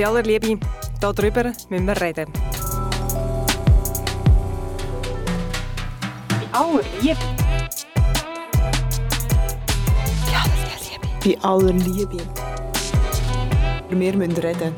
bei aller Liebe, darüber müssen wir reden. Bei aller Liebe? Das ist Liebe. Bei aller Liebe. Wir müssen reden.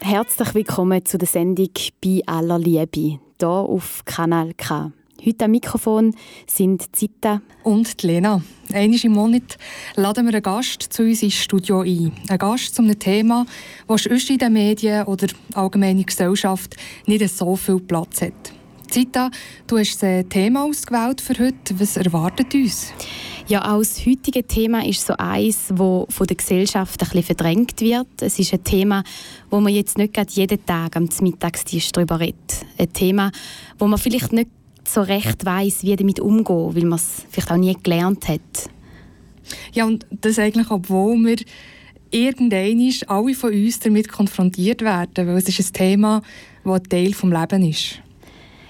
Herzlich willkommen zu der Sendung «Bei aller Liebe» hier auf Kanal K. Heute am Mikrofon sind Zita und Lena. Einmal im Monat laden wir einen Gast zu uns ins Studio ein. Ein Gast zu einem Thema, das sonst in den Medien oder allgemeine Gesellschaft nicht so viel Platz hat. Zita, du hast ein Thema ausgewählt für heute. Was erwartet uns? Ja, auch das heutige Thema ist so eins, das von der Gesellschaft ein bisschen verdrängt wird. Es ist ein Thema, wo man jetzt nicht jeden Tag am Mittagstisch darüber redet. Ein Thema, wo man vielleicht nicht so recht weiß, wie damit umgehen, weil man es vielleicht auch nie gelernt hat. Ja, und das eigentlich, obwohl wir irgendwann alle von uns damit konfrontiert werden, weil es ist ein Thema, das ein Teil des Lebens ist.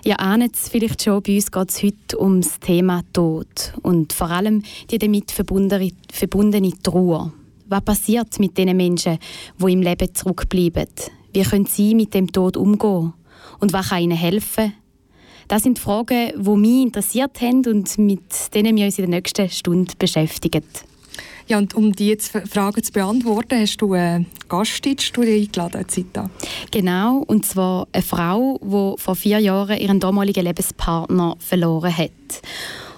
Ja, ahnet es vielleicht schon, bei uns geht es heute um das Thema Tod und vor allem die damit verbundene, verbundene Trauer. Was passiert mit den Menschen, die im Leben zurückbleiben? Wie können sie mit dem Tod umgehen? Und was kann ihnen helfen? Das sind Fragen, die mich interessiert haben und mit denen wir uns in der nächsten Stunde beschäftigen. Ja, und um diese Fragen zu beantworten, hast du einen Gast in die Studie eingeladen, Zita. Genau, und zwar eine Frau, die vor vier Jahren ihren damaligen Lebenspartner verloren hat.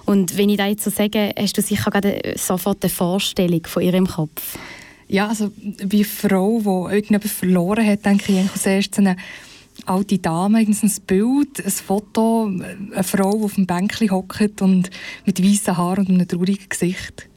Und wenn ich das jetzt so sage, hast du sicher gerade sofort eine Vorstellung von ihrem Kopf. Ja, also wie eine Frau, die irgendjemanden verloren hat, denke ich als erstes eine alte Dame, ein Bild, ein Foto, eine Frau, die auf dem Bänkchen hockt und mit weißen Haaren und einem traurigen Gesicht.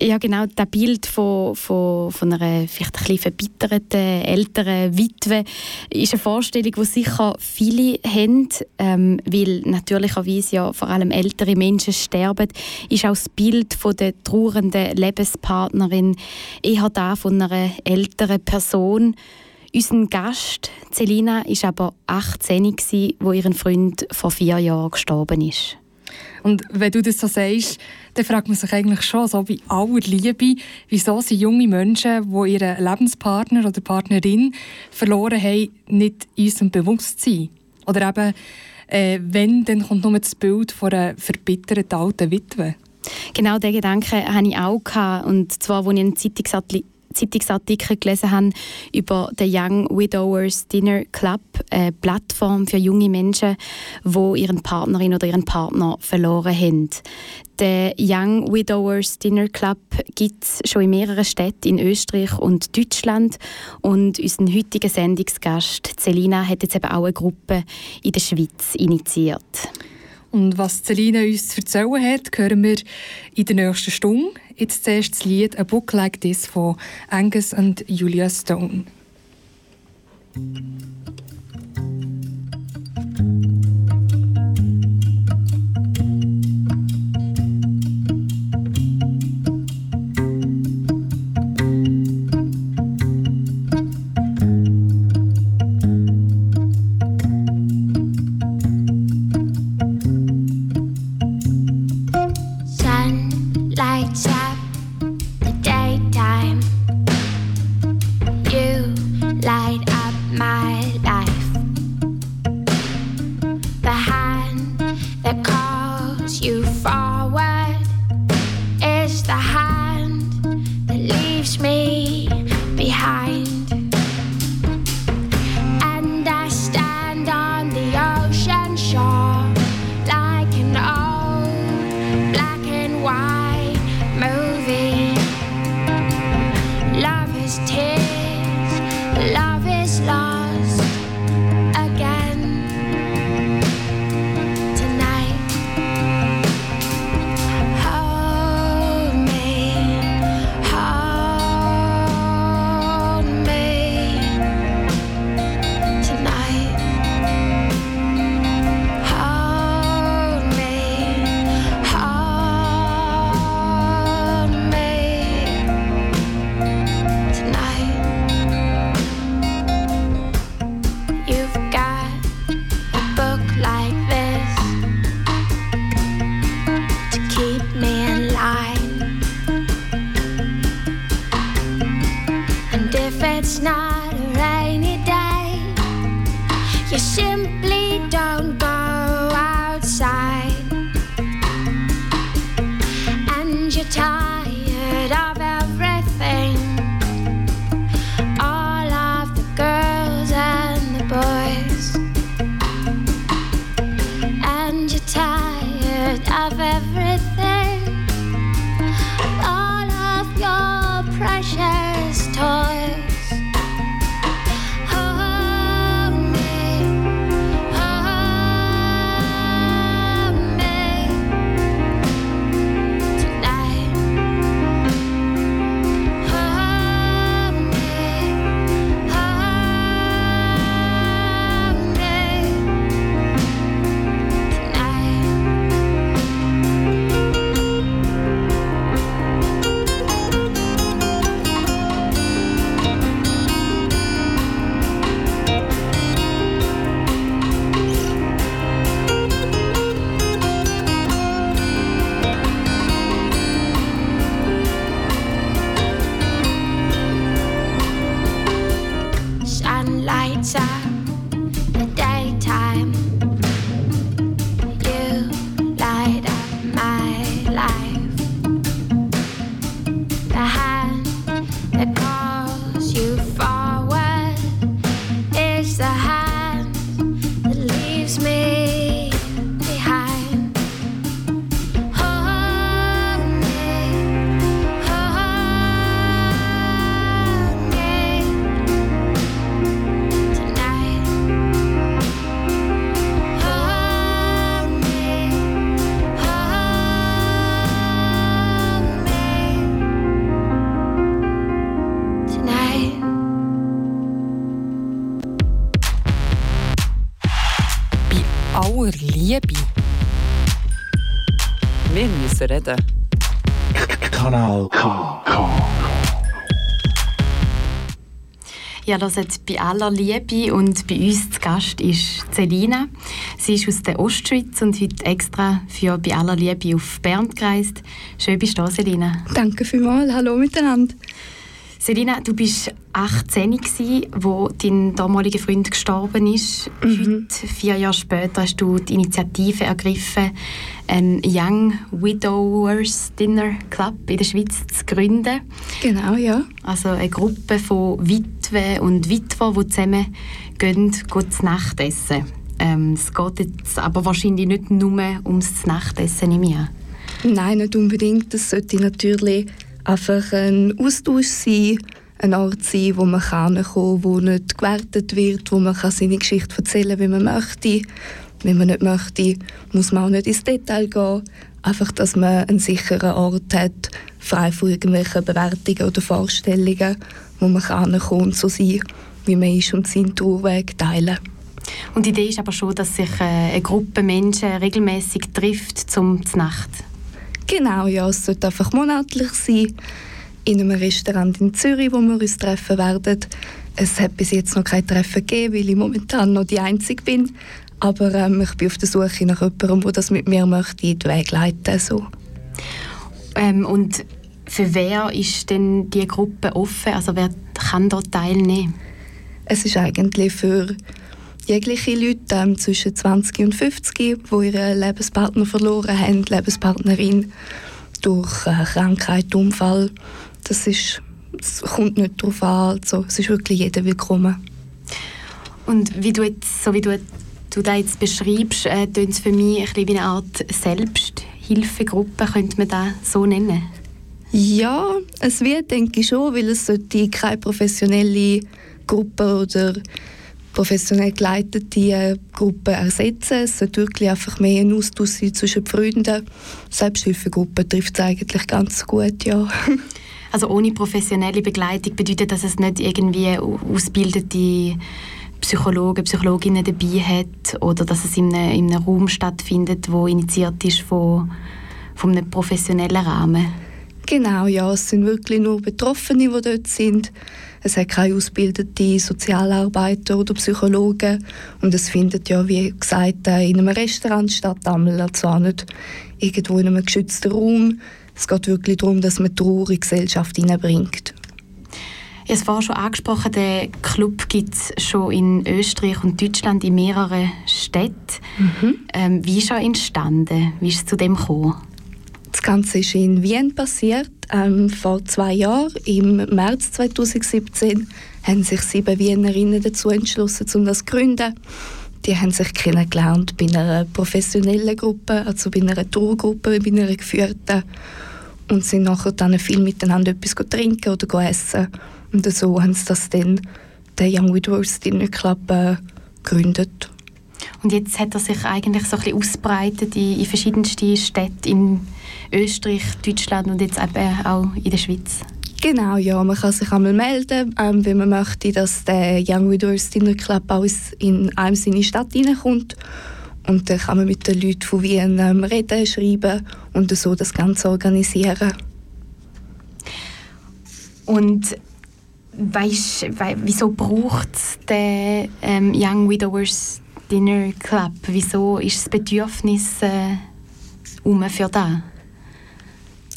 Ja, genau, das Bild von, von, von einer vielleicht ein bisschen verbitterten, älteren Witwe ist eine Vorstellung, die sicher viele haben, ähm, weil natürlicherweise ja vor allem ältere Menschen sterben, ist auch das Bild von der trauernden Lebenspartnerin eher da von einer älteren Person, unser Gast, Celina, war aber 18, als ihr Freund vor vier Jahren gestorben ist. Und wenn du das so sagst, dann fragt man sich eigentlich schon, so bei aller Liebe, wieso sind junge Menschen, die ihren Lebenspartner oder Partnerin verloren haben, nicht in unserem Bewusstsein? Oder eben, äh, wenn, dann kommt nur das Bild von einer verbitterten alten Witwe. Genau diesen Gedanken hatte ich auch. Und zwar, als ich einen Zeitungsartikel Zeitungsartikel gelesen habe über den Young Widowers Dinner Club, eine Plattform für junge Menschen, die ihren Partnerin oder ihren Partner verloren haben. Den Young Widowers Dinner Club gibt es schon in mehreren Städten in Österreich und Deutschland. Und unser heutiger Sendungsgast, Celina, hat jetzt eben auch eine Gruppe in der Schweiz initiiert. Und was Celine uns zu erzählen hat, hören wir in der nächsten Stunde. Jetzt zuerst das Lied «A Book Like This» von Angus und Julia Stone. Ja, das bei aller Liebe und bei uns zu Gast ist Selina. Sie ist aus der Ostschweiz und heute extra für bei aller Liebe auf Bern gereist. Schön bist du da, Selina. Danke vielmals. Hallo miteinander. Selina, du bist 18 gsi, wo dein damaliger Freund gestorben ist. Heute, vier Jahre später, hast du die Initiative ergriffen, einen Young Widowers Dinner Club in der Schweiz zu gründen. Genau, ja. Also eine Gruppe von Witwen und Witwer, die zusammen gehen, gehen zu Nacht essen. Ähm, es geht jetzt aber wahrscheinlich nicht nur ums Nachtessen im Jahr. Nein, nicht unbedingt. Das sollte natürlich einfach ein Austausch sein, ein Ort sein, wo man kann, wo nicht gewertet wird, wo man seine Geschichte erzählen kann, wie man möchte. Wenn man nicht möchte, muss man auch nicht ins Detail gehen. Einfach, dass man einen sicheren Ort hat, frei von irgendwelchen Bewertungen oder Vorstellungen, wo man kann und so sein, wie man ist und seinen Trauerweg teilen. Und die Idee ist aber schon, dass sich äh, eine Gruppe Menschen regelmäßig trifft zum Nacht. Genau, ja, es sollte einfach monatlich sein. In einem Restaurant in Zürich, wo wir uns treffen werden. Es hat bis jetzt noch kein Treffen gegeben, weil ich momentan noch die Einzige bin. Aber ähm, ich bin auf der Suche nach jemandem, der das mit mir möchte, in den Weg leiten so. Ähm, und für wer ist denn die Gruppe offen? Also wer kann dort teilnehmen? Es ist eigentlich für jegliche Leute ähm, zwischen 20 und 50, die ihren Lebenspartner verloren haben, Lebenspartnerin, durch äh, Krankheit, Unfall. Das ist, es kommt nicht darauf an, also, es ist wirklich jeder willkommen. Und wie du jetzt, so wie du, du das jetzt beschreibst, äh, es für mich ein bisschen wie eine Art Selbsthilfegruppe, könnte man das so nennen? Ja, es wird, denke ich schon, weil es sollte keine professionelle Gruppe oder professionell geleitete Gruppe ersetzen. Es sollte wirklich einfach mehr ein Austausch sein zwischen Freunden. Selbsthilfegruppe trifft es eigentlich ganz gut, ja. Also ohne professionelle Begleitung bedeutet, dass es nicht irgendwie ausgebildete Psychologen, Psychologinnen dabei hat oder dass es in einem, in einem Raum stattfindet, wo initiiert ist von, von einem professionellen Rahmen. Genau, ja, es sind wirklich nur Betroffene, die dort sind. Es hat keine ausgebildeten Sozialarbeiter oder Psychologen und es findet ja, wie gesagt, in einem Restaurant statt, also auch nicht irgendwo in einem geschützten Raum. Es geht wirklich darum, dass man Trauer in die Gesellschaft hineinbringt. Es vorhin schon angesprochen, den Club gibt es schon in Österreich und Deutschland in mehreren Städten. Mhm. Ähm, wie ist er entstanden? Wie ist es zu dem gekommen? Das Ganze ist in Wien passiert. Ähm, vor zwei Jahren, im März 2017, haben sich sieben Wienerinnen dazu entschlossen, um das zu gründen. Die haben sich kennengelernt bei einer professionellen Gruppe, also bei einer Tourgruppe, bei einer geführten. Und sind nachher dann viel miteinander etwas trinken oder essen. Und so haben sie das dann, den Young Widowers Dinner Club, äh, gegründet. Und jetzt hat er sich eigentlich so ein bisschen ausbreitet in, in verschiedenste Städte in Österreich, Deutschland und jetzt eben auch in der Schweiz. Genau, ja. Man kann sich einmal melden, ähm, wenn man möchte, dass der Young Widowers Dinner Club auch in einem seine Stadt hineinkommt. Und dann kann man mit den Leuten von Wien ähm, reden, schreiben und so das Ganze organisieren. Und weißt, we wieso braucht der ähm, Young Widowers Dinner Club? Wieso ist das Bedürfnis äh, um für das?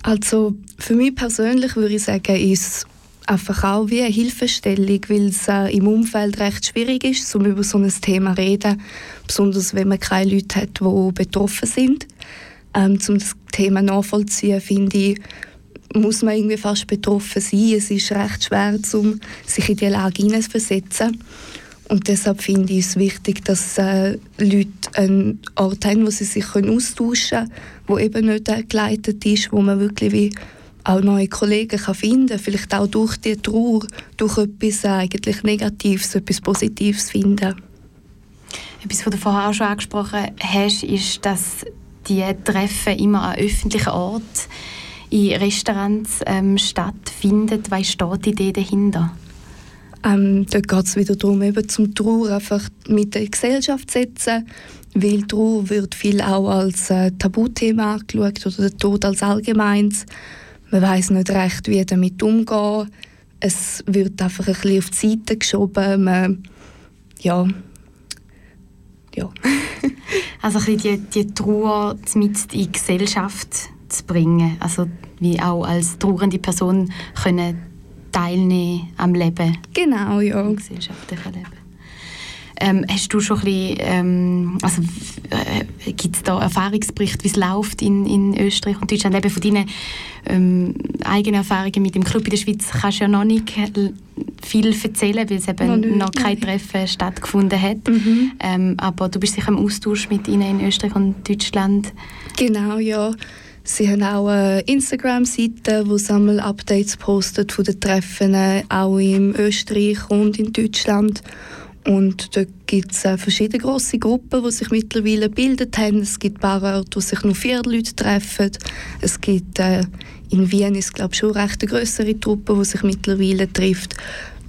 Also für mich persönlich würde ich sagen, ist einfach auch wie eine Hilfestellung, weil es äh, im Umfeld recht schwierig ist, um über so ein Thema zu reden, besonders wenn man keine Leute hat, die betroffen sind. Ähm, um das Thema nachvollziehen, finde ich, muss man irgendwie fast betroffen sein. Es ist recht schwer, um sich in die Lage hineinzuversetzen. Und deshalb finde ich es wichtig, dass äh, Leute einen Ort haben, wo sie sich austauschen können, wo eben nicht äh, geleitet ist, wo man wirklich wie auch neue Kollegen kann finden kann. Vielleicht auch durch die Trauer, durch etwas äh, eigentlich Negatives, etwas Positives finden. Etwas, was du vorher auch schon angesprochen hast, ist, dass die Treffen immer an öffentlichen Orten in Restaurants ähm, stattfinden. Was steht die Idee dahinter? Ähm, dort geht es wieder darum, eben zum Trauer einfach mit der Gesellschaft zu setzen, weil Trauer wird viel auch als äh, Tabuthema angeschaut oder der Tod als allgemeins. Man weiß nicht recht, wie damit umgehen. Es wird einfach ein bisschen auf die Seite geschoben. Man, ja, ja. also ein bisschen die, die Trauer mit in die Gesellschaft zu bringen. Also wie auch als trauernde Person können teilnehmen am Leben. Genau, ja. Im gesellschaftlichen Leben. Ähm, hast du schon ein bisschen, ähm, also äh, gibt es da Erfahrungsberichte, wie es läuft in, in Österreich und Deutschland? Eben von deinen ähm, eigenen Erfahrungen mit dem Club in der Schweiz kannst du ja noch nicht viel erzählen, weil es eben noch, nicht, noch kein Treffen stattgefunden hat. Mhm. Ähm, aber du bist sicher im Austausch mit ihnen in Österreich und Deutschland. Genau, ja. Sie haben auch eine Instagram-Seite, wo Sammel-Updates postet von den Treffen, auch in Österreich und in Deutschland. Und dort gibt es äh, verschiedene grosse Gruppen, die sich mittlerweile gebildet haben. Es gibt ein paar Orte, wo sich nur vier Leute treffen. Es gibt äh, in Wien ist glaube schon eine recht größere Truppe, die sich mittlerweile trifft.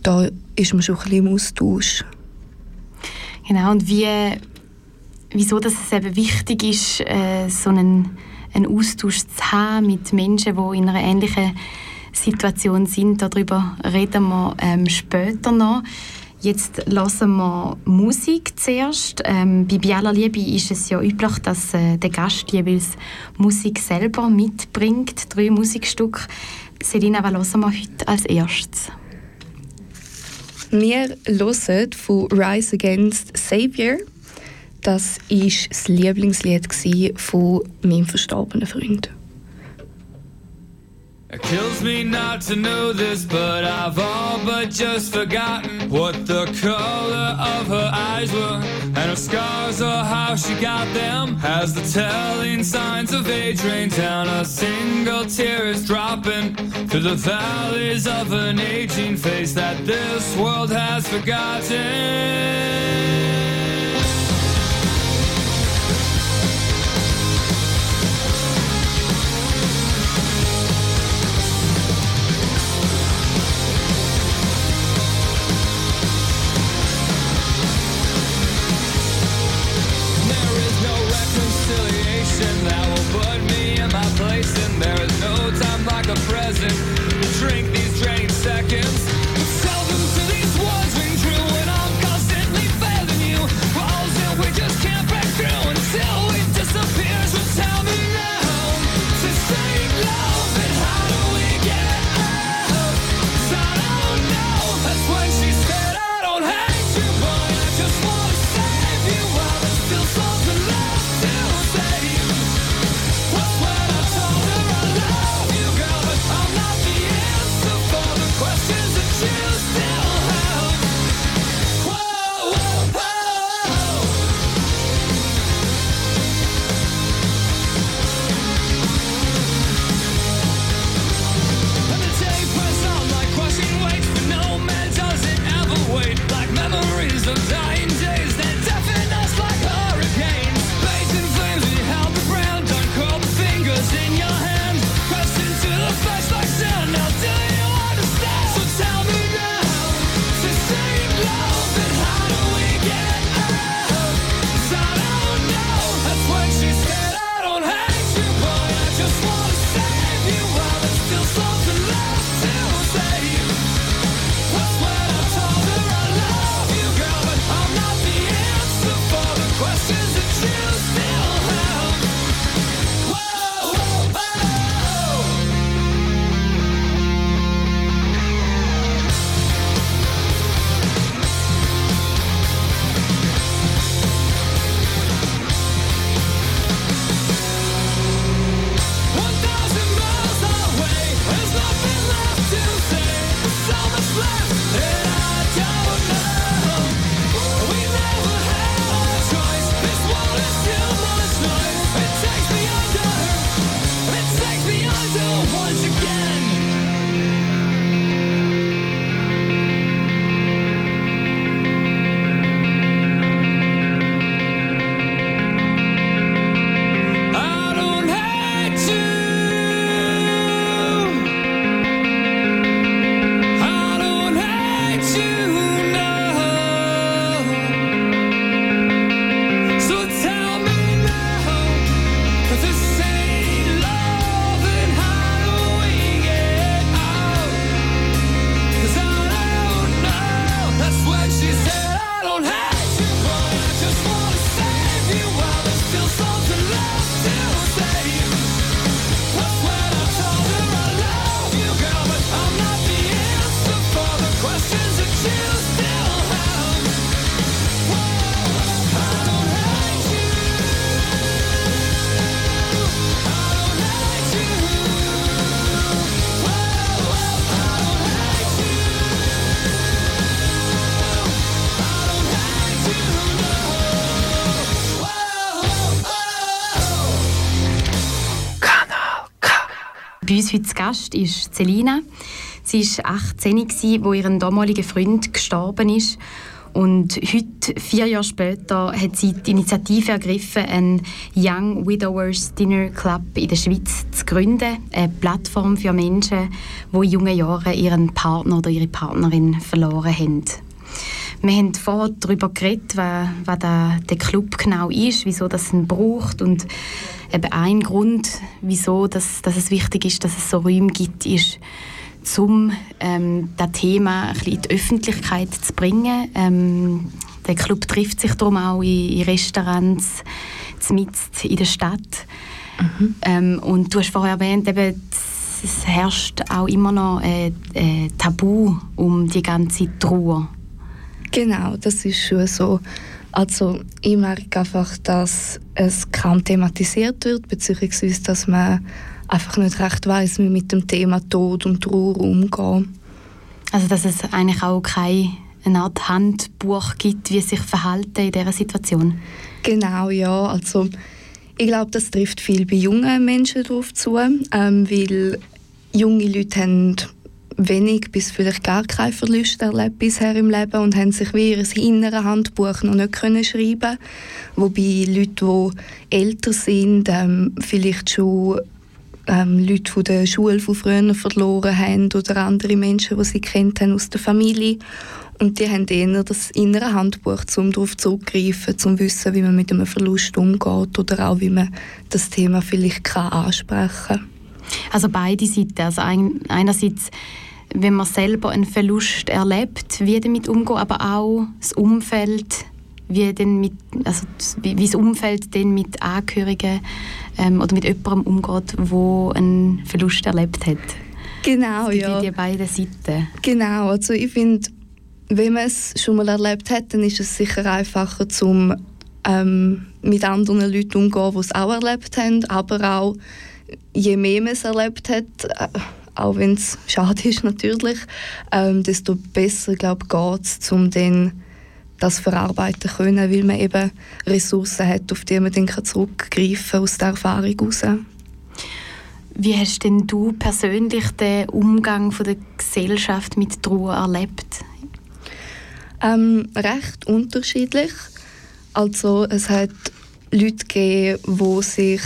Da ist man schon ein bisschen im Austausch. Genau, und wie, wieso dass es eben wichtig ist, äh, so einen, einen Austausch zu haben mit Menschen, die in einer ähnlichen Situation sind. Darüber reden wir ähm, später noch. Jetzt lassen wir Musik zuerst. Ähm, bei Biala Liebe ist es ja üblich, dass äh, der Gast jeweils Musik selber mitbringt, drei Musikstücke. Selina, was hören wir heute als erstes? Wir hören von Rise Against Savior. Das war das Lieblingslied von meinem verstorbenen Freund. It kills me not to know this, but I've all but just forgotten what the color of her eyes were, and her scars or how she got them. As the telling signs of age rain down, a single tear is dropping through the valleys of an aging face that this world has forgotten. music. Heute zu Gast ist Celina. Sie war 18, wo ihr damaliger Freund gestorben ist. Und heute, vier Jahre später, hat sie die Initiative ergriffen, einen Young Widowers Dinner Club in der Schweiz zu gründen. Eine Plattform für Menschen, die in jungen Jahren ihren Partner oder ihre Partnerin verloren haben. Wir haben vorher darüber geredet, was, was der, der Club genau ist, wieso das ihn braucht und eben ein Grund, wieso das, dass es wichtig ist, dass es so Räume gibt, ist, um ähm, das Thema ein bisschen in die Öffentlichkeit zu bringen. Ähm, der Club trifft sich darum auch in, in Restaurants, mitten in der Stadt. Mhm. Ähm, und du hast vorher erwähnt, eben, es herrscht auch immer noch ein, ein Tabu um die ganze Trauer. Genau, das ist schon so. Also ich merke einfach, dass es kaum thematisiert wird, beziehungsweise dass man einfach nicht recht weiß, wie man mit dem Thema Tod und Trauer umgehen. Also dass es eigentlich auch keine eine Art Handbuch gibt, wie sich verhalten in dieser Situation? Genau, ja. Also ich glaube, das trifft viel bei jungen Menschen darauf zu, ähm, weil junge Leute haben wenig bis vielleicht gar kein Verlust erlebt bisher im Leben und haben sich wie ihr inneres Handbuch noch nicht können schreiben Wobei Leute, die älter sind, ähm, vielleicht schon ähm, Leute von der Schule von früher verloren haben oder andere Menschen, die sie kennt haben aus der Familie. Und die haben eher das innere Handbuch, um darauf zurückzugreifen, um zu wissen, wie man mit einem Verlust umgeht oder auch, wie man das Thema vielleicht kann ansprechen kann. Also beide Seiten. Also ein, einerseits, wenn man selber einen Verlust erlebt, wie damit umgehen, aber auch das Umfeld, wie, denn mit, also wie, wie das Umfeld denn mit Angehörigen ähm, oder mit jemandem umgeht, der einen Verlust erlebt hat. Genau, ja. Die beiden Seiten. Genau, also ich finde, wenn man es schon mal erlebt hat, dann ist es sicher einfacher, zum ähm, mit anderen Leuten umzugehen, die es auch erlebt haben, aber auch je mehr man es erlebt hat, äh, auch wenn es schade ist natürlich, ähm, desto besser glaube geht es, um dann das verarbeiten können, weil man eben Ressourcen hat, auf die man dann zurückgreifen kann aus der Erfahrung heraus. Wie hast denn du persönlich den Umgang von der Gesellschaft mit Trauer erlebt? Ähm, recht unterschiedlich. Also es hat Leute gegeben, die sich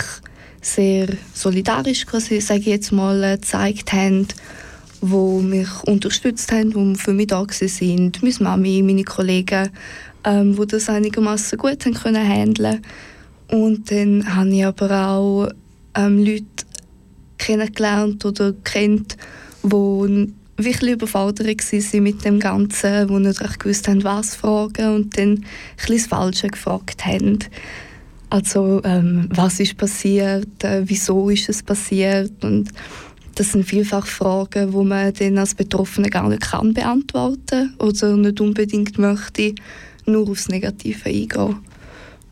sehr solidarisch, sage ich jetzt mal, gezeigt haben, die mich unterstützt haben, die für mich da sind. Meine Mami, meine Kollegen, ähm, die das einigermaßen gut haben können handeln. Und dann habe ich aber auch ähm, Leute kennengelernt oder kennt, die wirklich überfordert waren mit dem Ganzen, die nicht recht gewusst haben, was fragen und dann ein bisschen das Falsche gefragt haben. Also, ähm, was ist passiert, äh, wieso ist es passiert und das sind vielfach Fragen, die man dann als Betroffene gar nicht kann beantworten oder nicht unbedingt möchte, nur aufs Negative eingehen.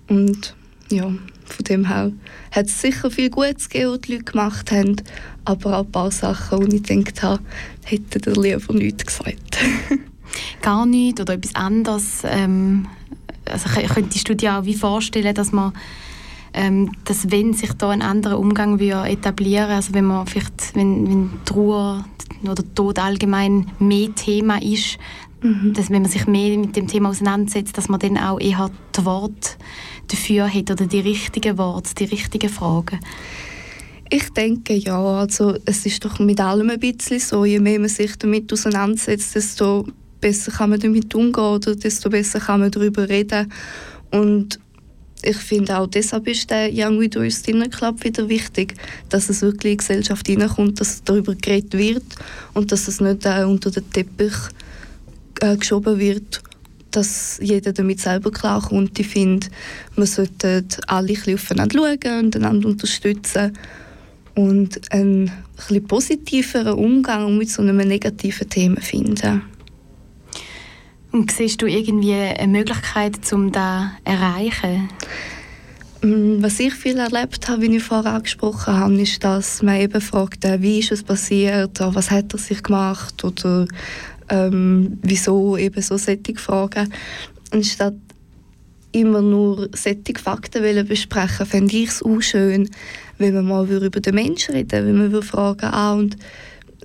Und ja, von dem her hat es sicher viel Gutes gegeben, was die Leute gemacht haben, aber auch ein paar Sachen, wo ich gedacht habe, hätte der lieber nichts gesagt. gar nichts oder etwas anderes. Ähm, also könntest du dir auch wie vorstellen, dass man ähm, dass wenn sich da ein anderer Umgang würde etablieren, also wenn man vielleicht, wenn, wenn Trauer oder Tod allgemein mehr Thema ist, mhm. dass wenn man sich mehr mit dem Thema auseinandersetzt, dass man dann auch eher das Wort dafür hat oder die richtigen Worte, die richtigen Fragen. Ich denke ja, also es ist doch mit allem ein bisschen so, je mehr man sich damit auseinandersetzt, desto besser kann man damit umgehen oder desto besser kann man darüber reden und ich finde auch deshalb ist der Young Widows Dinner Club wieder wichtig, dass es wirklich in die Gesellschaft hineinkommt, dass darüber geredet wird und dass es nicht äh, unter den Teppich äh, geschoben wird, dass jeder damit selber klarkommt. Ich finde, man sollte alle ein aufeinander schauen und einander unterstützen und einen ein positiveren Umgang mit so einem negativen Thema finden. Und siehst du irgendwie eine Möglichkeit, um das zu erreichen? Mm, was ich viel erlebt habe, wie ich vorher angesprochen habe, ist, dass man eben fragt, äh, wie ist es passiert, was hat er sich gemacht oder ähm, wieso eben so solche Fragen. Anstatt immer nur solche Fakten besprechen fände ich es auch schön, wenn man mal über den Menschen reden wenn man fragen ah, und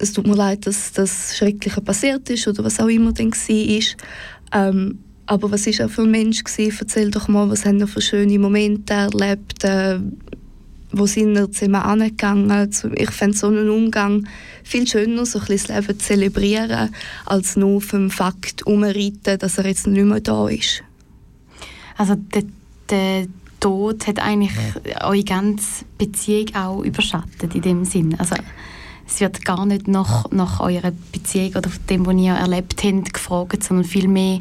es tut mir leid, dass das Schreckliche passiert ist oder was auch immer dann war. Ähm, aber was war er für ein Mensch gewesen? Erzähl doch mal, was haben er für schöne Momente erlebt? Äh, wo sind wir zusammen angegangen? Ich fände so einen Umgang viel schöner, so ein bisschen das Leben zu zelebrieren, als nur auf dem Fakt umreiten, dass er jetzt nicht mehr da ist. Also der, der Tod hat eigentlich eure ganze Beziehung auch überschattet in dem Sinn. Also es wird gar nicht nach, nach eurer Beziehung oder dem, was ihr erlebt habt, gefragt, sondern vielmehr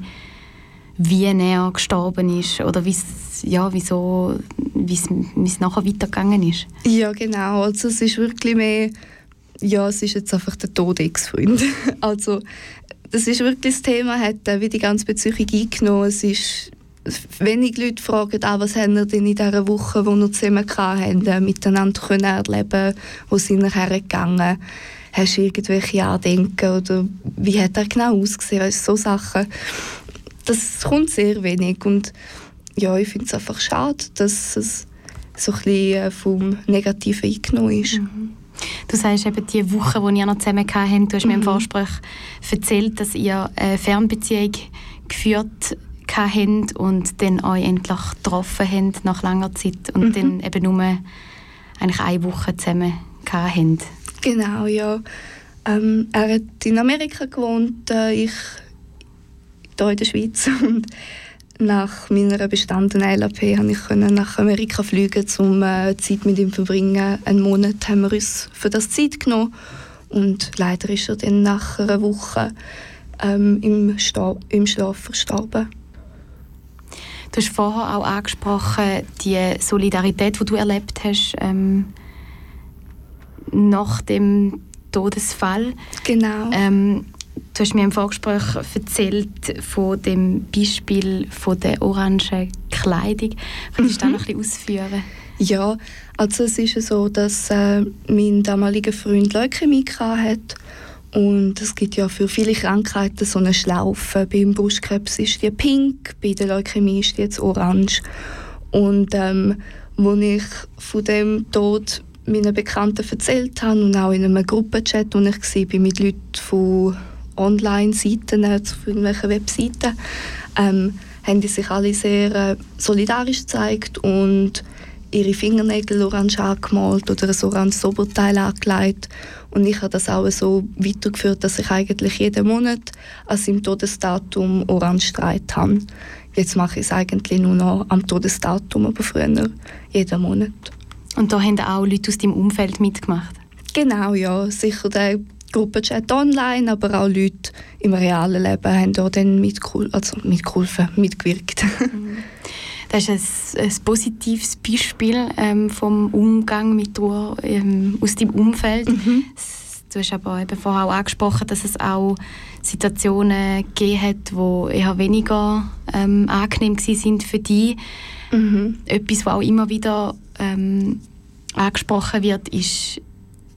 wie er gestorben ist oder ja, wieso, wie es nachher weitergegangen ist. Ja, genau. Also es ist wirklich mehr, ja, es ist jetzt einfach der Tod Ex-Freund. also das ist wirklich das Thema, hat wie die ganze Beziehung eingenommen. Es ist wenig Leute fragen auch, was haben wir denn in dieser Woche, wo wir zusammen hatten, äh, miteinander können erleben wo sind wir hergegangen hast du irgendwelche Andenken oder wie hat er genau ausgesehen, weißt, so Sachen das kommt sehr wenig und ja, ich finde es einfach schade, dass es so ein bisschen äh, vom Negativen eingenommen ist. Mhm. Du sagst eben, die Woche, die ihr noch zusammen habt, du hast mhm. mir im mhm. Vorgespräch erzählt, dass ihr eine Fernbeziehung geführt habt und dann euch endlich getroffen habt nach langer Zeit und mhm. dann eben nur eigentlich eine Woche zusammen habt. Genau, ja. Ähm, er hat in Amerika gewohnt, äh, ich hier in der Schweiz. Und nach meiner bestandenen LAP konnte ich nach Amerika fliegen, um äh, Zeit mit ihm zu verbringen. Einen Monat haben wir uns für das Zeit genommen. Und leider ist er dann nach einer Woche ähm, im, Sta im Schlaf verstorben. Du hast vorher auch angesprochen, die Solidarität, die du erlebt hast ähm, nach dem Todesfall. Genau. Ähm, Du hast mir im Vorgespräch erzählt von dem Beispiel von der orangen Kleidung. Kannst du mhm. das noch ein bisschen ausführen? Ja, also es ist so, dass äh, mein damaliger Freund Leukämie hat und es gibt ja für viele Krankheiten so eine Schlaufe. Beim Brustkrebs ist die pink, bei der Leukämie ist die jetzt orange. Und ähm, als ich von dem Tod meinen Bekannten erzählt habe und auch in einem Gruppenchat, wo ich war mit Leuten von Online-Seiten, auf irgendwelchen Webseiten, ähm, haben die sich alle sehr äh, solidarisch gezeigt und ihre Fingernägel orange angemalt oder ein orange Oberteil angelegt. Und ich habe das auch so weitergeführt, dass ich eigentlich jeden Monat an seinem Todesdatum orange streit habe. Jetzt mache ich es eigentlich nur noch am Todesdatum, aber früher jeden Monat. Und da haben auch Leute aus deinem Umfeld mitgemacht? Genau, ja. Sicher der Gruppenchat online, aber auch Leute im realen Leben haben da dann mitgeholfen, also mitgeholfen, mitgewirkt. Das ist ein, ein positives Beispiel ähm, vom Umgang mit Ruhe ähm, aus deinem Umfeld. Mhm. Du hast aber eben vorher auch angesprochen, dass es auch Situationen gegeben hat, die eher weniger ähm, angenehm sind für dich. Mhm. Etwas, was auch immer wieder ähm, angesprochen wird, ist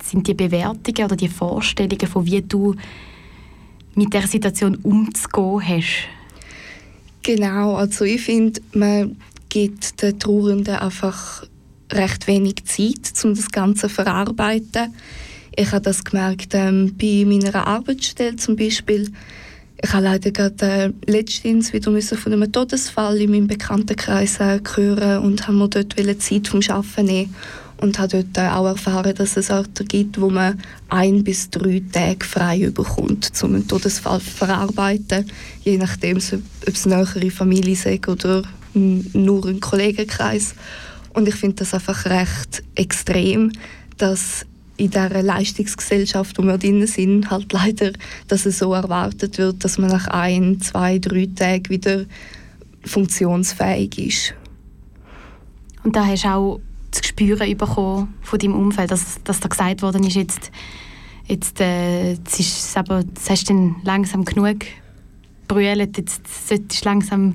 sind die Bewertungen oder die Vorstellungen von wie du mit der Situation umzugehen hast? Genau, also ich finde, man gibt den Trauernden einfach recht wenig Zeit, um das Ganze zu verarbeiten. Ich habe das gemerkt ähm, bei meiner Arbeitsstelle zum Beispiel. Ich habe leider gerade äh, letztens wieder von einem Todesfall in meinem Bekanntenkreis äh, hören und haben mir dort Zeit vom Arbeiten nehmen und habe dort auch erfahren, dass es Orte gibt, wo man ein bis drei Tage frei bekommt, um einen Todesfall zu verarbeiten, je nachdem, ob es eine nähere Familie ist oder nur ein Kollegenkreis. Und ich finde das einfach recht extrem, dass in dieser Leistungsgesellschaft, wo wir drin sind, halt leider, dass es so erwartet wird, dass man nach ein, zwei, drei Tagen wieder funktionsfähig ist. Und da hast du auch zu spüren bekommen von deinem Umfeld, dass, dass da gesagt worden ist, jetzt, jetzt, äh, jetzt, ist aber, jetzt hast du dann langsam genug brüllt, jetzt solltest du langsam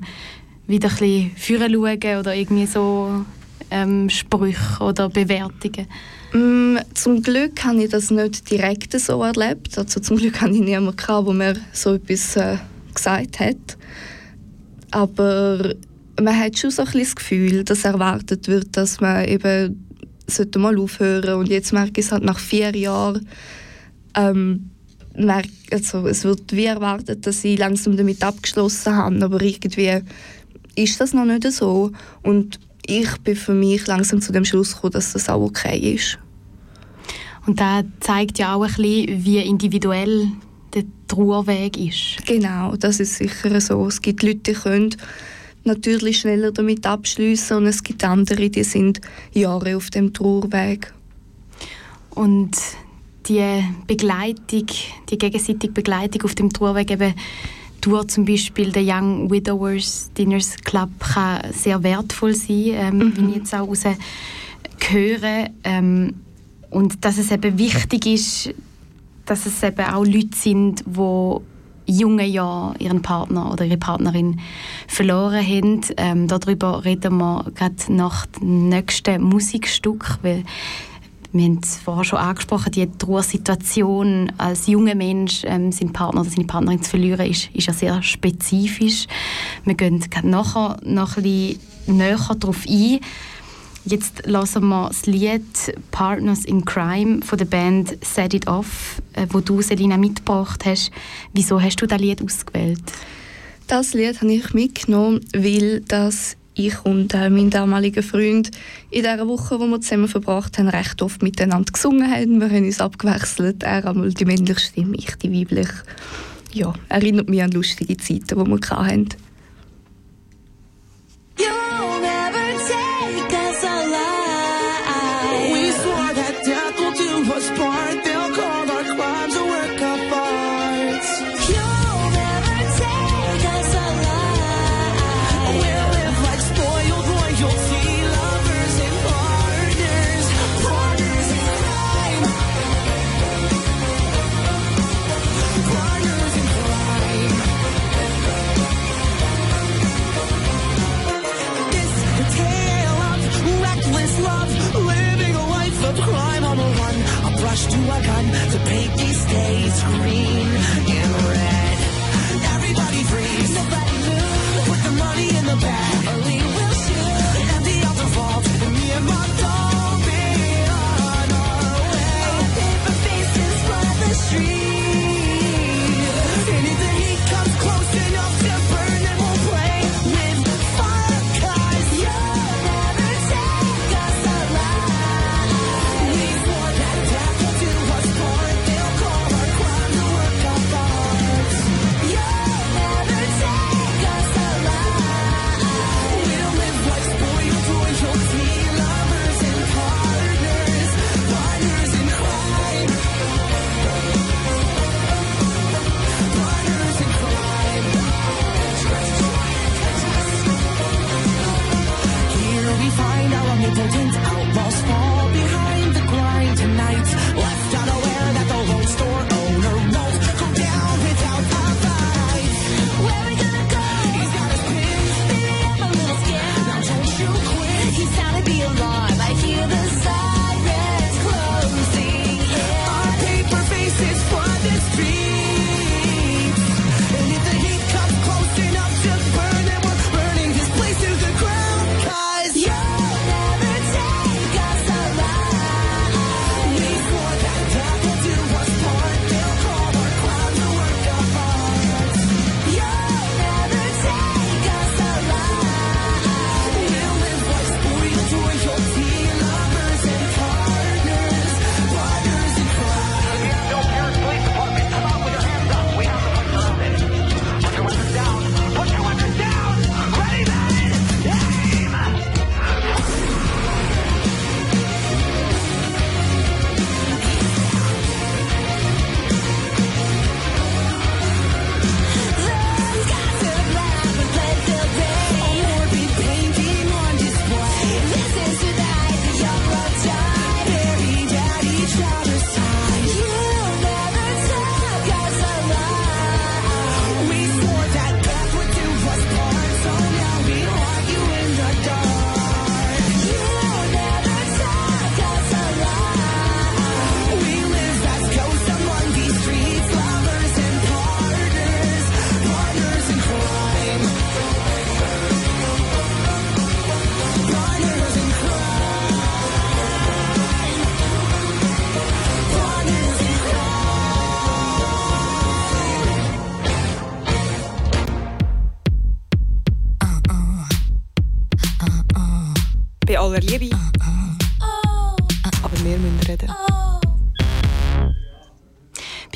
wieder ein bisschen schauen oder irgendwie so ähm, Sprüche oder Bewertungen? Mm, zum Glück habe ich das nicht direkt so erlebt. Also zum Glück hatte ich niemanden, der mir so etwas äh, gesagt hat. Aber man hat schon so ein das Gefühl, dass erwartet wird, dass man eben sollte mal aufhören und jetzt merke ich es halt nach vier Jahren, ähm, merke, also es wird wie erwartet, dass ich langsam damit abgeschlossen habe, aber irgendwie ist das noch nicht so und ich bin für mich langsam zu dem Schluss gekommen, dass das auch okay ist. Und das zeigt ja auch ein bisschen, wie individuell der Trauerweg ist. Genau, das ist sicher so. Es gibt Leute, die können natürlich schneller damit abschließen und es gibt andere, die sind Jahre auf dem Trauerweg. Und die Begleitung, die gegenseitige Begleitung auf dem Trauerweg eben durch zum Beispiel den Young Widowers Dinners Club kann sehr wertvoll sein, ähm, mhm. wie ich jetzt auch raus höre. Ähm, und dass es eben wichtig ist, dass es eben auch Leute sind, die jungen Jahren ihren Partner oder ihre Partnerin verloren haben. Ähm, darüber reden wir gerade nach dem nächsten Musikstück, weil wir haben es vorher schon angesprochen, die Trauersituation als junger Mensch, ähm, seinen Partner oder seine Partnerin zu verlieren, ist, ist ja sehr spezifisch. Wir gehen nachher noch ein bisschen näher darauf ein. Jetzt hören wir das Lied Partners in Crime von der Band Set It Off, äh, wo du, Selina, mitgebracht hast. Wieso hast du das Lied ausgewählt? Das Lied habe ich mitgenommen, weil das ich und äh, mein damaliger Freund in dieser Woche, die wir zusammen verbracht haben, recht oft miteinander gesungen haben. Wir haben uns abgewechselt. Er einmal die männliche Stimme, ich die weibliche. Ja, erinnert mich an lustige Zeiten, die wir hatten.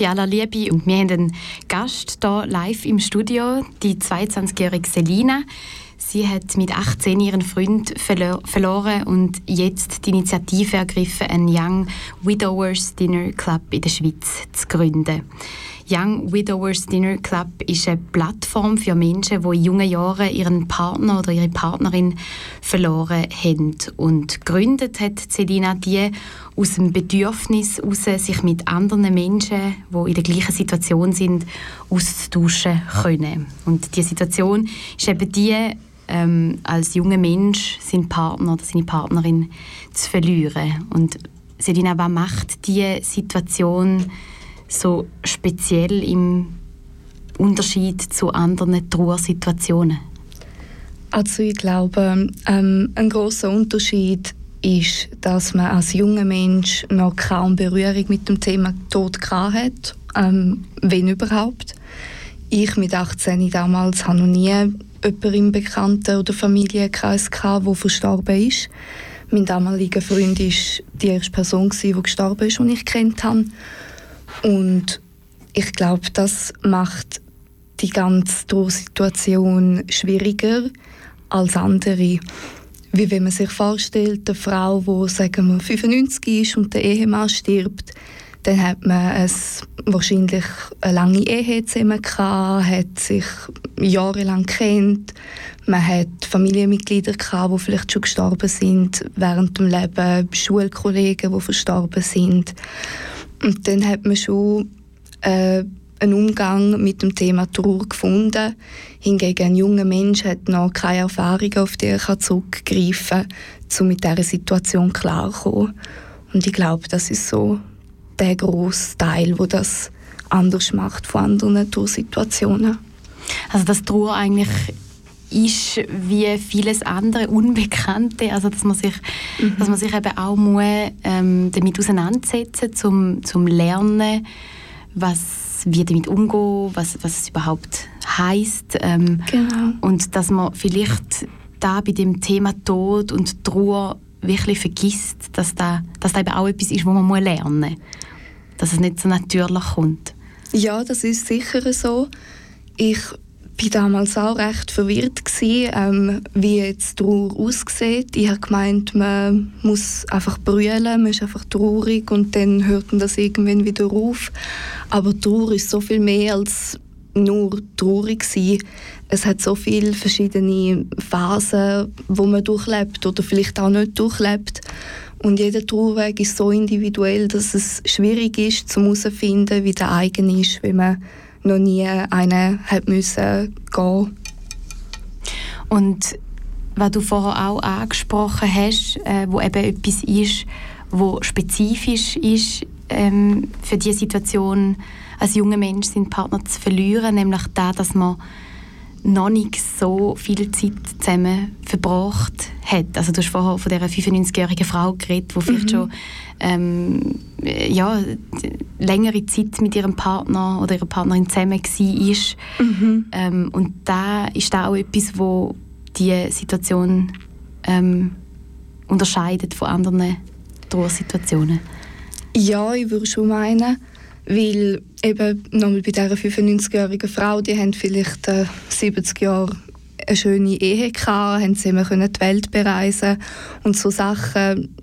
Aller Liebe. Und wir haben einen Gast hier live im Studio, die 22-jährige Selina. Sie hat mit 18 ihren Freund verlo verloren und jetzt die Initiative ergriffen, einen Young Widowers Dinner Club in der Schweiz zu gründen. Young Widowers Dinner Club ist eine Plattform für Menschen, die in jungen Jahren ihren Partner oder ihre Partnerin verloren haben. Und gegründet hat Selina die aus dem Bedürfnis heraus, sich mit anderen Menschen, die in der gleichen Situation sind, auszutauschen können. Und diese Situation ist eben die, ähm, als junger Mensch seinen Partner oder seine Partnerin zu verlieren. Und Selina, was macht diese Situation so speziell im Unterschied zu anderen Trauersituationen? Also ich glaube, ähm, ein großer Unterschied ist, dass man als junger Mensch noch kaum Berührung mit dem Thema Tod hat, ähm, wenn überhaupt. Ich mit 18 damals habe noch nie jemanden im Bekannten- oder Familienkreis gehabt, der verstorben ist. Mein damaliger Freund war die erste Person, die gestorben ist, die ich kennt habe. Und ich glaube, das macht die ganze Situation schwieriger als andere. Wie wenn man sich vorstellt, eine Frau, die sagen wir, 95 ist und der Ehemann stirbt, dann hat man es wahrscheinlich eine lange Ehe zusammen gehabt, hat sich jahrelang kennt, man hat Familienmitglieder gehabt, die vielleicht schon gestorben sind während dem Leben, Schulkollegen, die verstorben sind. Und dann hat man schon äh, einen Umgang mit dem Thema Trauer gefunden. Hingegen ein junger Mensch hat noch keine Erfahrung, auf die er zurückgreifen kann, um mit dieser Situation klarzukommen. Und ich glaube, das ist so der grosse Teil, wo das anders macht von anderen Trauersituationen. Also dass Trauer eigentlich ist wie vieles andere Unbekannte, also dass man sich, mhm. dass man sich eben auch muss, ähm, damit auseinandersetzen zum zum lernen, was wie damit umgehen, was was es überhaupt heißt ähm, genau. und dass man vielleicht da bei dem Thema Tod und Trauer wirklich vergisst, dass da, dass da eben auch etwas ist, wo man muss lernen muss. Dass es nicht so natürlich kommt. Ja, das ist sicher so. Ich war damals auch recht verwirrt, gewesen, ähm, wie jetzt Trauer aussieht. Ich habe gemeint, man muss einfach brüllen, man ist einfach traurig und dann hört man das irgendwann wieder auf. Aber Trauer ist so viel mehr als nur traurig sein. Es hat so viele verschiedene Phasen, wo man durchlebt oder vielleicht auch nicht durchlebt. Und jeder Trauerweg ist so individuell, dass es schwierig ist, zu herauszufinden, wie der eigene ist, wenn man noch nie einen hat müssen gehen. Und was du vorher auch angesprochen hast, äh, wo eben etwas ist, wo spezifisch ist ähm, für die Situation, als junger Mensch seinen Partner zu verlieren, nämlich da, dass man noch nicht so viel Zeit zusammen verbracht hat. Also du hast vorher von dieser 95-jährigen Frau geredet, die vielleicht mhm. schon ähm, ja, längere Zeit mit ihrem Partner oder ihrer Partnerin zusammen war. Mhm. Ähm, und da ist da auch etwas, wo die Situation ähm, unterscheidet von anderen Drohsituationen. Ja, ich würde schon meinen, weil eben nochmal bei dieser 95-jährigen Frau, die haben vielleicht äh, 70 Jahre eine schöne Ehe gehabt, haben sie immer die Welt bereisen und so Sachen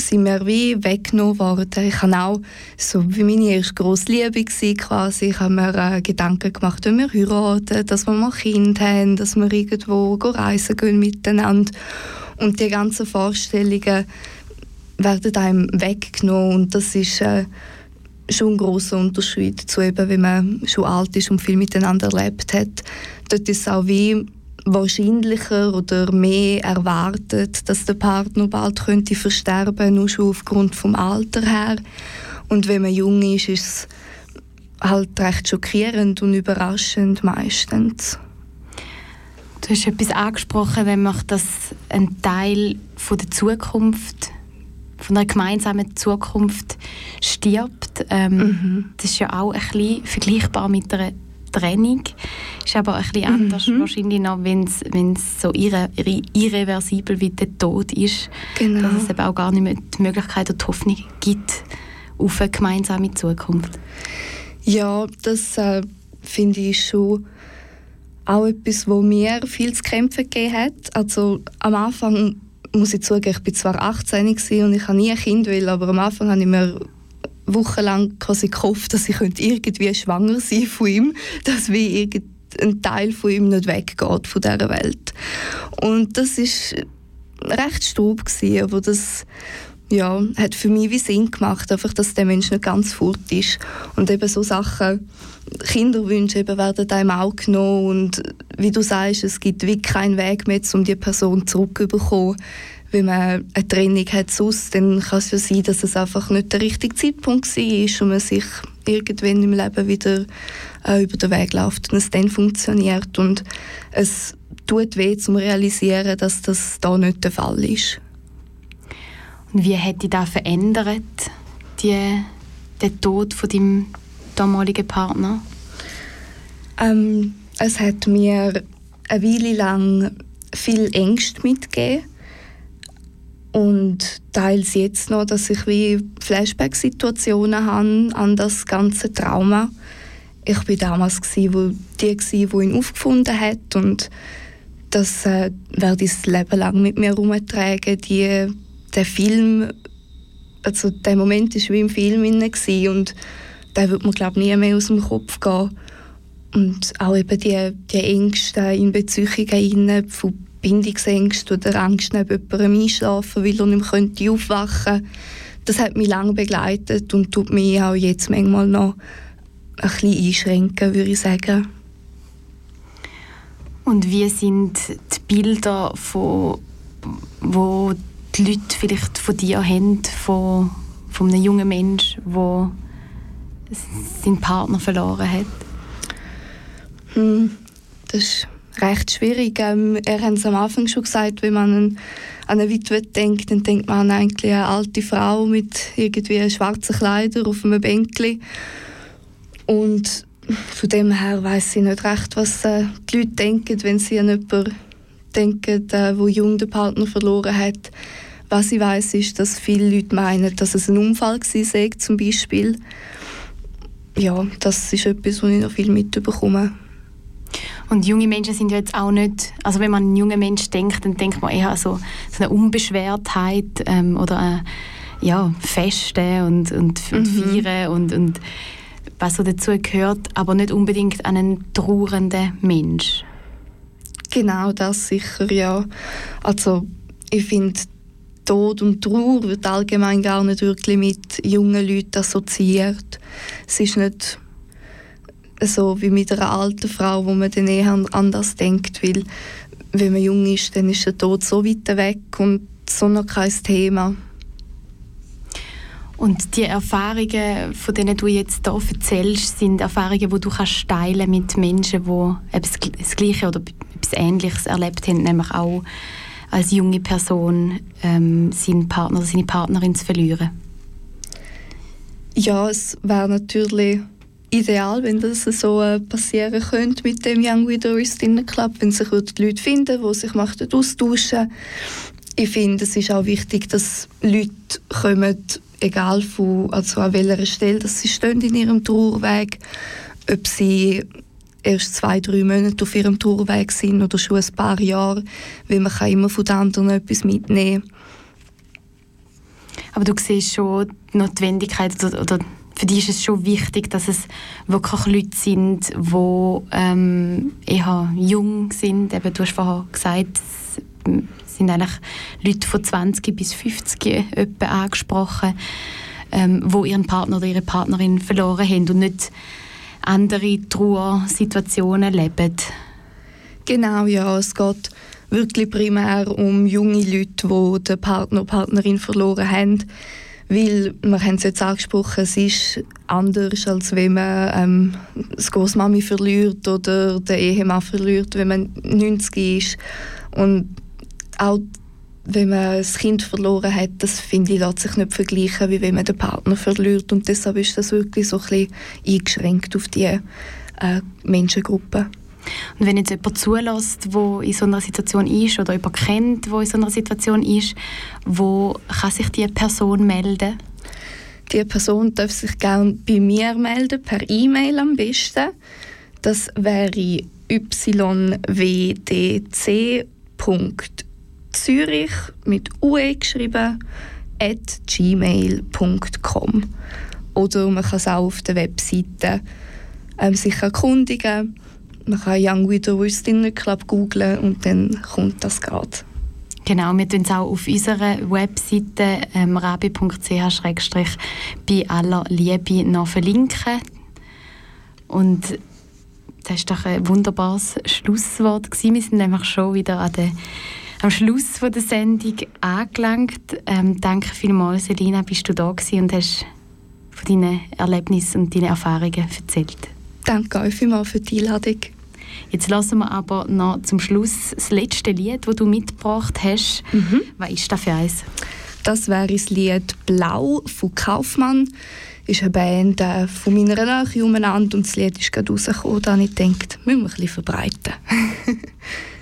sind mir wie weggenommen worden. Ich habe auch so wie meine erste grosse Liebe gewesen, quasi. Ich habe mir äh, Gedanken gemacht, wenn wir heiraten, dass wir mal Kinder haben, dass wir irgendwo reisen gehen miteinander. Und die ganzen Vorstellungen werden einem weggenommen und das ist äh, schon ein großer Unterschied zu eben, wenn man schon alt ist und viel miteinander erlebt hat. Dort ist es auch wie wahrscheinlicher oder mehr erwartet, dass der Partner bald könnte versterben, nur schon aufgrund vom Alter her. Und wenn man jung ist, ist es halt recht schockierend und überraschend meistens. Du hast etwas angesprochen, wenn man das ein Teil von der Zukunft von einer gemeinsamen Zukunft stirbt. Ähm, mhm. Das ist ja auch ein bisschen vergleichbar mit einer Trennung. ist aber ein bisschen anders Mhm. wahrscheinlich noch, wenn es so irre, irre, irreversibel wie der Tod ist, Genau. dass es eben auch gar nicht mehr die Möglichkeit oder die Hoffnung gibt auf eine gemeinsame Zukunft. Ja, das äh, finde ich schon auch etwas, wo mir viel zu kämpfen gegeben hat. Also am Anfang muss ich zugeben, ich bin zwar 18 gewesen und ich habe nie ein Kind will, aber am Anfang habe ich mir wochenlang quasi gehofft, dass ich irgendwie schwanger sein von ihm, dass wie irgendein Teil von ihm nicht weggeht von dieser Welt. Und das ist recht strub gewesen, aber das ja, hat für mich wie Sinn gemacht, einfach, dass der Mensch nicht ganz fort ist. Und eben so Sachen, Kinderwünsche eben werden einem auch genommen und wie du sagst, es gibt wirklich keinen Weg mehr, um die Person zurückzubekommen. Wenn man eine Trennung hat sonst, dann kann es ja sein, dass es einfach nicht der richtige Zeitpunkt war und man sich irgendwann im Leben wieder äh, über den Weg läuft und es dann funktioniert. Und es tut weh, zum realisieren, dass das da nicht der Fall ist. Und wie hat dich das verändert, die, der Tod von deinem damaligen Partner? Ähm, es hat mir eine Weile lang viel Ängste mitgegeben. Und teils jetzt noch, dass ich wie Flashback-Situationen habe an das ganze Trauma. Ich war damals gsi, wo die gsi, wo ihn aufgefunden hat und das äh, werde ich das Leben lang mit mir herumtragen. Die, der Film, also der Moment war wie im Film inne und der wird mir glaube nie mehr aus dem Kopf gehen. Und auch eben die, die Ängste in Beziehungen von Bindungsängsten oder Angst, neben jemandem einschlafen, weil er nicht mehr könnte aufwachen Das hat mich lange begleitet und tut mich auch jetzt manchmal noch ein bisschen einschränken, würde ich sagen. Und wie sind die Bilder, von, wo die Leute vielleicht von dir haben, von, von einem jungen Menschen, der seinen Partner verloren hat? Hm, das ist recht schwierig. Ähm, er hat es am Anfang schon gesagt, wenn man an, an eine Witwe denkt, dann denkt man eigentlich an eine alte Frau mit irgendwie schwarzen Kleidern auf einem Bänkli. Und von dem her weiß ich nicht recht, was äh, die Leute denken, wenn sie an jemanden denken, äh, jung den Partner verloren hat. Was ich weiß, ist, dass viele Leute meinen, dass es ein Unfall war, zum Beispiel. Ja, das ist etwas, was ich noch viel mitbekomme. Und junge Menschen sind ja jetzt auch nicht, also wenn man an einen jungen Menschen denkt, dann denkt man eher so, so eine Unbeschwertheit ähm, oder ein, ja, Feste und, und, und Mhm. Feiern und, und was so dazu gehört, aber nicht unbedingt an einen trauernden Mensch. Genau das sicher, ja. Also ich finde, Tod und Trauer wird allgemein gar nicht wirklich mit jungen Leuten assoziiert. Es ist nicht so wie mit einer alten Frau, wo man dann eher an- anders denkt, weil wenn man jung ist, dann ist der Tod so weit weg und so noch kein Thema. Und die Erfahrungen, von denen du jetzt hier erzählst, sind Erfahrungen, die du kannst teilen mit Menschen, die etwas das Gleiche oder etwas Ähnliches erlebt haben, nämlich auch als junge Person ähm, seinen Partner oder seine Partnerin zu verlieren. Ja, es wäre natürlich ideal, wenn das so äh, passieren könnte mit dem Young Widows Dinner Club, wenn sich die Leute finden, die sich möchten austauschen. Ich finde, es ist auch wichtig, dass Leute kommen, egal von, also an welcher Stelle dass sie stehen in ihrem Trauerweg, ob sie erst zwei, drei Monate auf ihrem Trauerweg sind oder schon ein paar Jahre, weil man kann immer von den anderen etwas mitnehmen. Aber du siehst schon die Notwendigkeit oder, oder für dich ist es schon wichtig, dass es wirklich Leute sind, die ähm, eher jung sind. Eben, du hast vorher gesagt, es sind eigentlich Leute von 20 bis 50 etwa angesprochen, ähm, wo ihren Partner oder ihre Partnerin verloren haben und nicht andere Trauersituationen leben. Genau, ja. Es geht wirklich primär um junge Leute, die den Partner oder Partnerin verloren haben. Weil, wir haben es jetzt angesprochen, es ist anders, als wenn man ähm, das Großmami verliert oder den Ehemann verliert, wenn man 90 ist. Und auch wenn man das Kind verloren hat, das finde ich, lässt sich nicht vergleichen, wie wenn man den Partner verliert. Und deshalb ist das wirklich so ein bisschen eingeschränkt auf die äh, Menschengruppe. Und wenn jetzt jemand zulässt, der in so einer Situation ist oder jemand kennt, der in so einer Situation ist, wo kann sich die Person melden? Die Person darf sich gerne bei mir melden, per E-Mail am besten. Das wäre ywdc.zürich mit UE geschrieben at gmail.com oder man kann es auch auf der Webseite ähm, sich erkundigen. Man kann Young Widowers Dinner Club googlen und dann kommt das gerade. Genau, wir tun es auch auf unserer Webseite ähm, rabi.ch-bei aller Liebe noch verlinken. Und das war doch ein wunderbares Schlusswort. Gewesen. Wir sind einfach schon wieder an der, am Schluss von der Sendung angelangt. Ähm, danke vielmals, Selina, bist du da gewesen und hast von deinen Erlebnissen und deinen Erfahrungen erzählt. Danke euch vielmals für die Einladung. Jetzt lassen wir aber noch zum Schluss das letzte Lied, das du mitgebracht hast. Mhm. Was ist das für eins? Das wäre das Lied «Blau» von Kaufmann. ist eine Band äh, von meiner Nähe umeinander und das Lied ist gerade rausgekommen. Da habe ich gedacht, müssen wir ein bisschen verbreiten.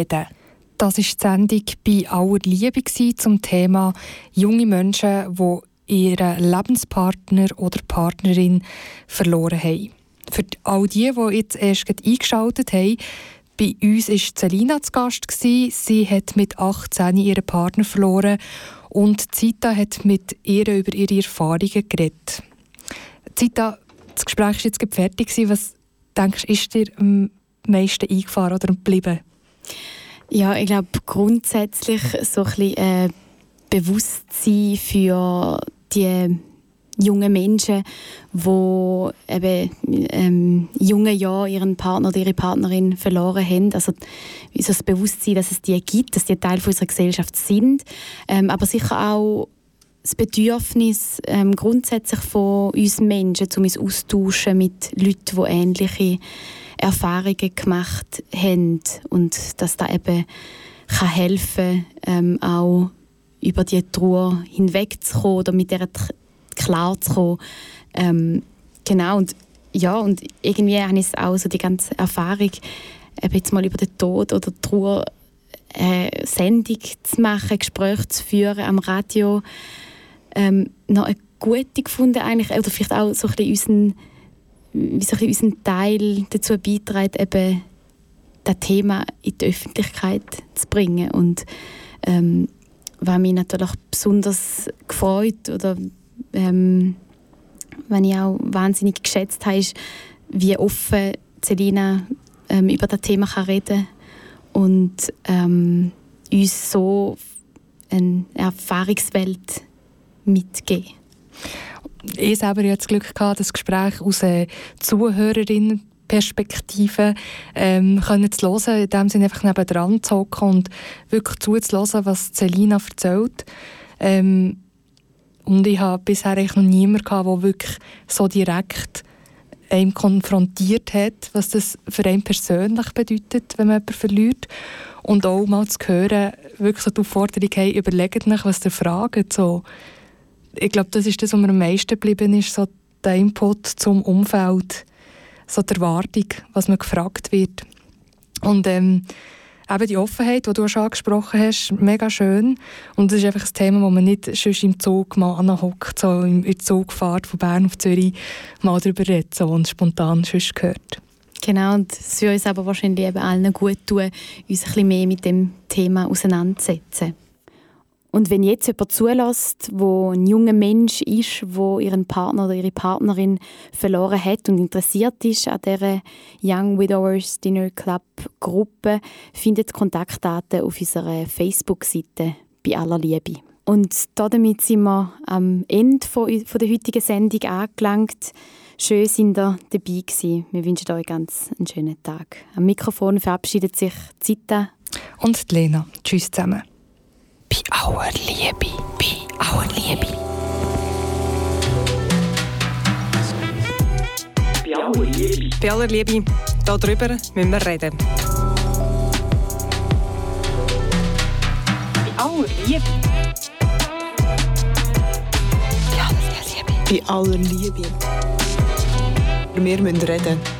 reden. Das war die Sendung bei aller Liebe zum Thema junge Menschen, die ihren Lebenspartner oder Partnerin verloren haben. Für all die, die jetzt erst eingeschaltet haben, bei uns war Celina zu Gast. Sie hat mit 18 ihren Partner verloren und Zita hat mit ihr über ihre Erfahrungen geredet. Zita, das Gespräch war jetzt fertig. Was denkst du, ist dir am meisten eingefahren oder geblieben? Ja, ich glaube grundsätzlich so ein bisschen äh, Bewusstsein für die jungen Menschen, die eben ähm, jungen Jahren ihren Partner oder ihre Partnerin verloren haben. Also so das Bewusstsein, dass es die gibt, dass die Teil unserer Gesellschaft sind. Ähm, aber sicher auch das Bedürfnis ähm, grundsätzlich von uns Menschen, um uns austauschen mit Leuten, die ähnliche Erfahrungen gemacht haben und dass da eben kann helfen ähm, auch über die Trauer hinwegzukommen oder mit der klarzukommen. Ähm, genau, und ja, und irgendwie habe ich auch so die ganze Erfahrung, eben jetzt mal über den Tod oder die Trauer äh, Sendung zu machen, Gespräche zu führen am Radio, ähm, noch eine gute gefunden eigentlich, oder vielleicht auch so ein bisschen unseren, wie so ein Teil dazu beiträgt, eben das Thema in die Öffentlichkeit zu bringen und ähm, was mich natürlich besonders gefreut oder ähm, was ich auch wahnsinnig geschätzt habe, ist, wie offen Selina ähm, über das Thema kann reden und ähm, uns so eine Erfahrungswelt mitgeben. Ich selber hatte das Glück, gehabt, das Gespräch aus einer Zuhörerin Perspektive ähm, können zu hören, in dem Sinne einfach nebendran zu hocken und wirklich zuzuhören, was Selina erzählt. Ähm, und ich habe bisher eigentlich noch niemanden gehabt, der wirklich so direkt einem konfrontiert hat, was das für einen persönlich bedeutet, wenn man jemanden verliert. Und auch mal zu hören, wirklich so die Aufforderung, hey, überlegt nach, was ihr fragt. So. Ich glaube, das ist das, was mir am meisten geblieben ist, so der Input zum Umfeld, so die Erwartung, was man gefragt wird. Und ähm, eben die Offenheit, die du schon angesprochen hast, mega schön. Und das ist einfach ein Thema, das man nicht schon im Zug mal anhockt, so in der Zugfahrt von Bern auf Zürich mal darüber redet so, und spontan schon gehört. Genau, und es würde uns aber wahrscheinlich eben allen gut tun, uns ein bisschen mehr mit dem Thema auseinanderzusetzen. Und wenn jetzt jemand zulässt, wo ein junger Mensch ist, wo ihren Partner oder ihre Partnerin verloren hat und interessiert ist an dieser Young Widowers Dinner Club Gruppe, findet Kontaktdaten auf unserer Facebook-Seite bei aller Liebe. Und damit sind wir am Ende von, der heutigen Sendung angelangt. Schön, sind ihr dabei gewesen. Wir wünschen euch ganz einen schönen Tag. Am Mikrofon verabschiedet sich Zita und Lena. Tschüss zusammen bei aller Liebe, bei aller Liebe. Bei aller Liebe. Bei aller Liebe, darüber müssen wir reden. Bei aller Liebe. Bei aller Liebe. Bei aller Liebe. Wir müssen reden.